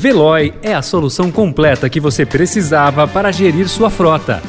Veloy é a solução completa que você precisava para gerir sua frota.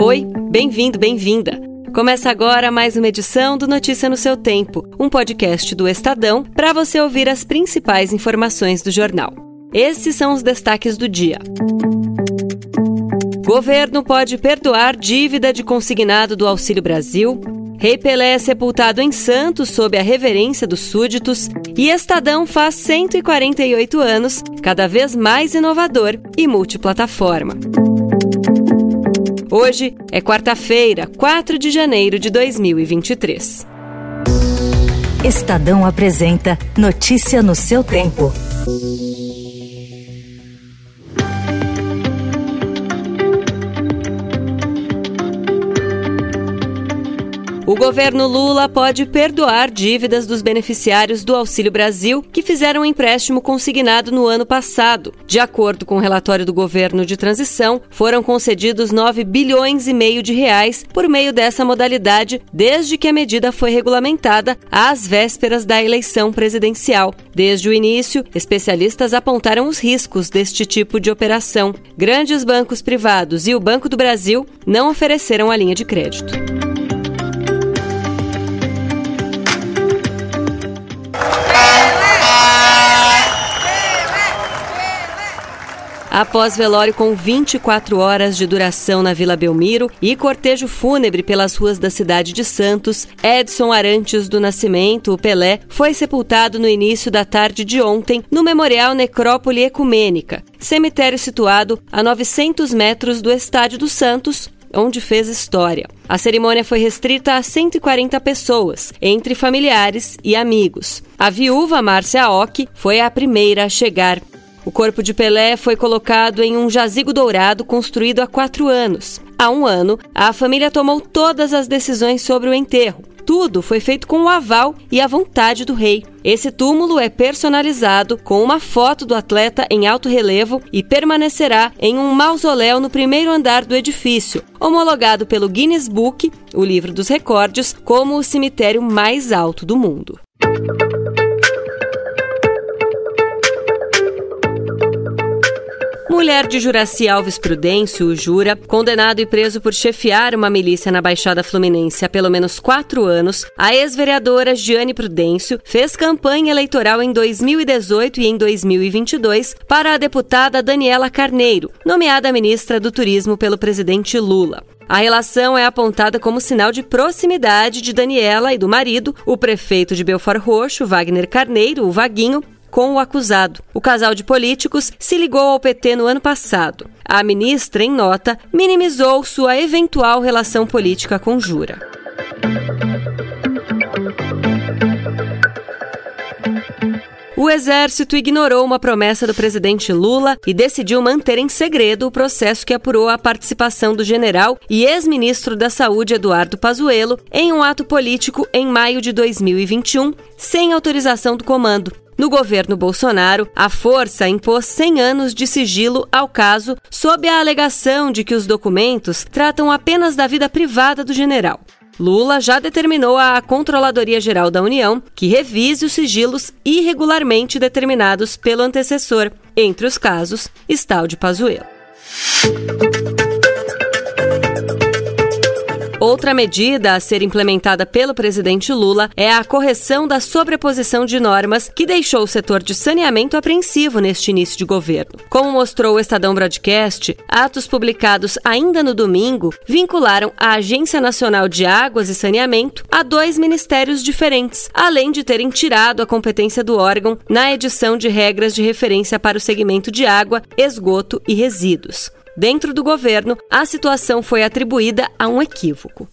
Oi, bem-vindo, bem-vinda. Começa agora mais uma edição do Notícia no seu Tempo, um podcast do Estadão para você ouvir as principais informações do jornal. Esses são os destaques do dia. Governo pode perdoar dívida de consignado do Auxílio Brasil. Rei Pelé é sepultado em Santos sob a reverência dos súditos. E Estadão faz 148 anos, cada vez mais inovador e multiplataforma. Hoje é quarta-feira, 4 de janeiro de 2023. Estadão apresenta Notícia no seu tempo. O governo Lula pode perdoar dívidas dos beneficiários do Auxílio Brasil que fizeram um empréstimo consignado no ano passado. De acordo com o relatório do governo de transição, foram concedidos 9 bilhões e meio de reais por meio dessa modalidade desde que a medida foi regulamentada às vésperas da eleição presidencial. Desde o início, especialistas apontaram os riscos deste tipo de operação. Grandes bancos privados e o Banco do Brasil não ofereceram a linha de crédito. Após velório com 24 horas de duração na Vila Belmiro e cortejo fúnebre pelas ruas da cidade de Santos, Edson Arantes do Nascimento, o Pelé, foi sepultado no início da tarde de ontem no Memorial Necrópole Ecumênica, cemitério situado a 900 metros do Estádio do Santos, onde fez história. A cerimônia foi restrita a 140 pessoas, entre familiares e amigos. A viúva Márcia Ock foi a primeira a chegar. O corpo de Pelé foi colocado em um jazigo dourado construído há quatro anos. Há um ano, a família tomou todas as decisões sobre o enterro. Tudo foi feito com o aval e a vontade do rei. Esse túmulo é personalizado com uma foto do atleta em alto relevo e permanecerá em um mausoléu no primeiro andar do edifício, homologado pelo Guinness Book, o livro dos recordes, como o cemitério mais alto do mundo. Mulher de Juraci Alves Prudêncio, Jura, condenado e preso por chefiar uma milícia na Baixada Fluminense há pelo menos quatro anos, a ex-vereadora Giane Prudêncio fez campanha eleitoral em 2018 e em 2022 para a deputada Daniela Carneiro, nomeada ministra do Turismo pelo presidente Lula. A relação é apontada como sinal de proximidade de Daniela e do marido, o prefeito de Belfort Roxo, Wagner Carneiro, o Vaguinho, com o acusado. O casal de políticos se ligou ao PT no ano passado. A ministra, em nota, minimizou sua eventual relação política com Jura. O Exército ignorou uma promessa do presidente Lula e decidiu manter em segredo o processo que apurou a participação do general e ex-ministro da Saúde Eduardo Pazuello em um ato político em maio de 2021, sem autorização do comando. No governo Bolsonaro, a força impôs 100 anos de sigilo ao caso, sob a alegação de que os documentos tratam apenas da vida privada do general. Lula já determinou à Controladoria Geral da União que revise os sigilos irregularmente determinados pelo antecessor. Entre os casos está o de Pazuello. Outra medida a ser implementada pelo presidente Lula é a correção da sobreposição de normas que deixou o setor de saneamento apreensivo neste início de governo. Como mostrou o Estadão Broadcast, atos publicados ainda no domingo vincularam a Agência Nacional de Águas e Saneamento a dois ministérios diferentes, além de terem tirado a competência do órgão na edição de regras de referência para o segmento de água, esgoto e resíduos. Dentro do governo, a situação foi atribuída a um equívoco.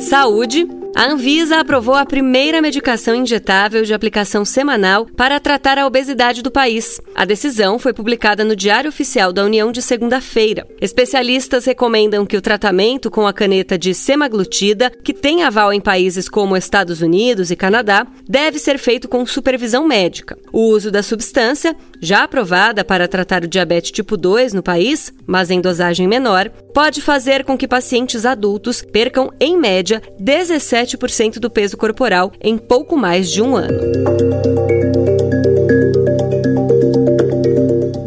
Saúde. A Anvisa aprovou a primeira medicação injetável de aplicação semanal para tratar a obesidade do país. A decisão foi publicada no Diário Oficial da União de segunda-feira. Especialistas recomendam que o tratamento com a caneta de semaglutida, que tem aval em países como Estados Unidos e Canadá, deve ser feito com supervisão médica. O uso da substância, já aprovada para tratar o diabetes tipo 2 no país, mas em dosagem menor, pode fazer com que pacientes adultos percam, em média, 17 7% do peso corporal em pouco mais de um ano.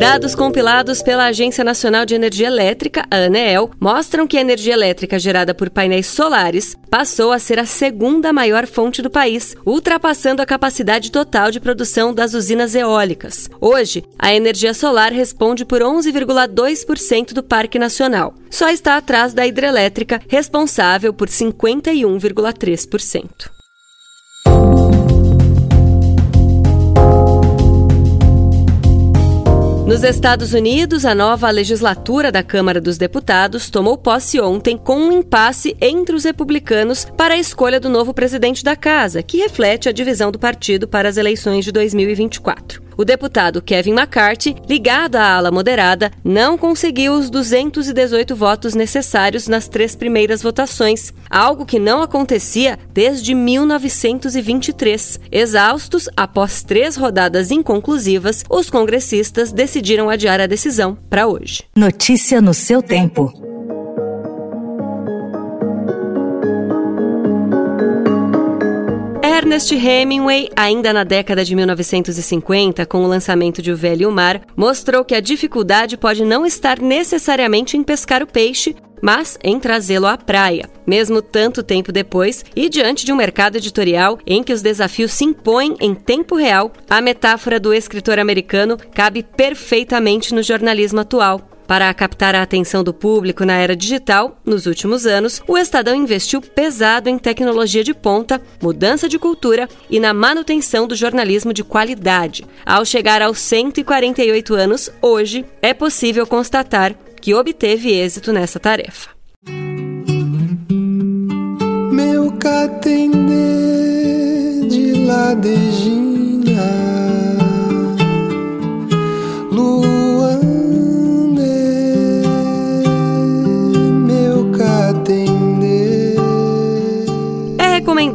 Dados compilados pela Agência Nacional de Energia Elétrica, a ANEEL, mostram que a energia elétrica gerada por painéis solares passou a ser a segunda maior fonte do país, ultrapassando a capacidade total de produção das usinas eólicas. Hoje, a energia solar responde por 11,2% do Parque Nacional. Só está atrás da hidrelétrica, responsável por 51,3%. Nos Estados Unidos, a nova legislatura da Câmara dos Deputados tomou posse ontem com um impasse entre os republicanos para a escolha do novo presidente da casa, que reflete a divisão do partido para as eleições de 2024. O deputado Kevin McCarthy, ligado à ala moderada, não conseguiu os 218 votos necessários nas três primeiras votações, algo que não acontecia desde 1923. Exaustos, após três rodadas inconclusivas, os congressistas decidiram adiar a decisão para hoje. Notícia no seu tempo. Ernest Hemingway, ainda na década de 1950, com o lançamento de O Velho e o Mar, mostrou que a dificuldade pode não estar necessariamente em pescar o peixe, mas em trazê-lo à praia. Mesmo tanto tempo depois, e diante de um mercado editorial em que os desafios se impõem em tempo real, a metáfora do escritor americano cabe perfeitamente no jornalismo atual. Para captar a atenção do público na era digital, nos últimos anos, o Estadão investiu pesado em tecnologia de ponta, mudança de cultura e na manutenção do jornalismo de qualidade. Ao chegar aos 148 anos, hoje, é possível constatar que obteve êxito nessa tarefa. Meu de ladejinha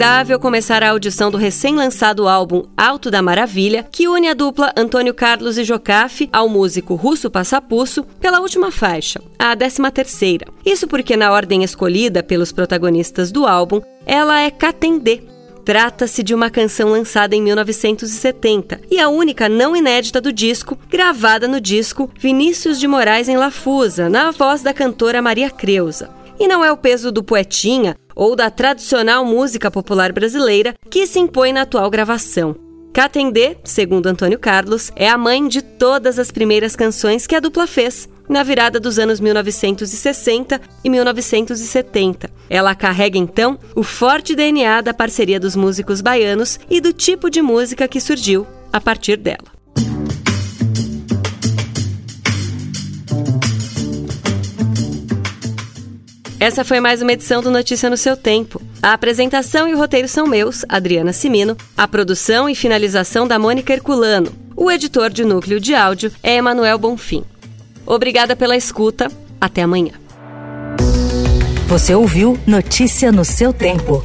recomendável começar a audição do recém-lançado álbum Alto da Maravilha, que une a dupla Antônio Carlos e Jocafe ao músico Russo Passapusso pela última faixa, a décima terceira. Isso porque na ordem escolhida pelos protagonistas do álbum, ela é Catendê, Trata-se de uma canção lançada em 1970 e a única não inédita do disco, gravada no disco Vinícius de Moraes em Lafusa, na voz da cantora Maria Creuza. E não é o peso do poetinha ou da tradicional música popular brasileira que se impõe na atual gravação. Catendê, segundo Antônio Carlos, é a mãe de todas as primeiras canções que a dupla fez, na virada dos anos 1960 e 1970. Ela carrega então o forte DNA da parceria dos músicos baianos e do tipo de música que surgiu a partir dela. Essa foi mais uma edição do Notícia no seu tempo. A apresentação e o roteiro são meus, Adriana Simino, a produção e finalização da Mônica Herculano. O editor de núcleo de áudio é Emanuel Bonfim. Obrigada pela escuta. Até amanhã. Você ouviu Notícia no seu tempo.